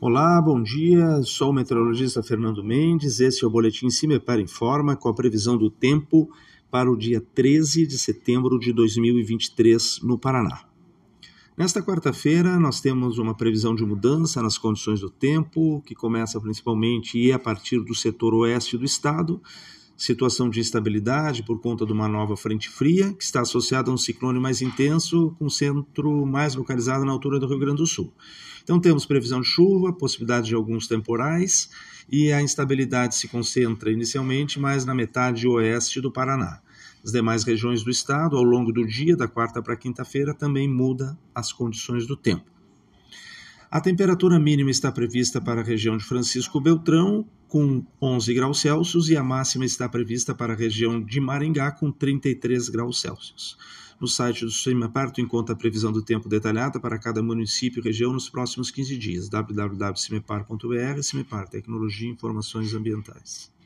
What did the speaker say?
Olá, bom dia. Sou o meteorologista Fernando Mendes. Este é o boletim Cimepar Informa com a previsão do tempo para o dia 13 de setembro de 2023 no Paraná. Nesta quarta-feira, nós temos uma previsão de mudança nas condições do tempo, que começa principalmente a partir do setor oeste do estado, situação de instabilidade por conta de uma nova frente fria, que está associada a um ciclone mais intenso, com centro mais localizado na altura do Rio Grande do Sul. Então, temos previsão de chuva, possibilidade de alguns temporais, e a instabilidade se concentra inicialmente mais na metade oeste do Paraná. As demais regiões do estado, ao longo do dia, da quarta para quinta-feira, também muda as condições do tempo. A temperatura mínima está prevista para a região de Francisco Beltrão, com 11 graus Celsius, e a máxima está prevista para a região de Maringá, com 33 graus Celsius. No site do CIMAPAR, tu encontra a previsão do tempo detalhada para cada município e região nos próximos 15 dias. www.cimepar.br, CIMEPAR, Tecnologia e Informações Ambientais.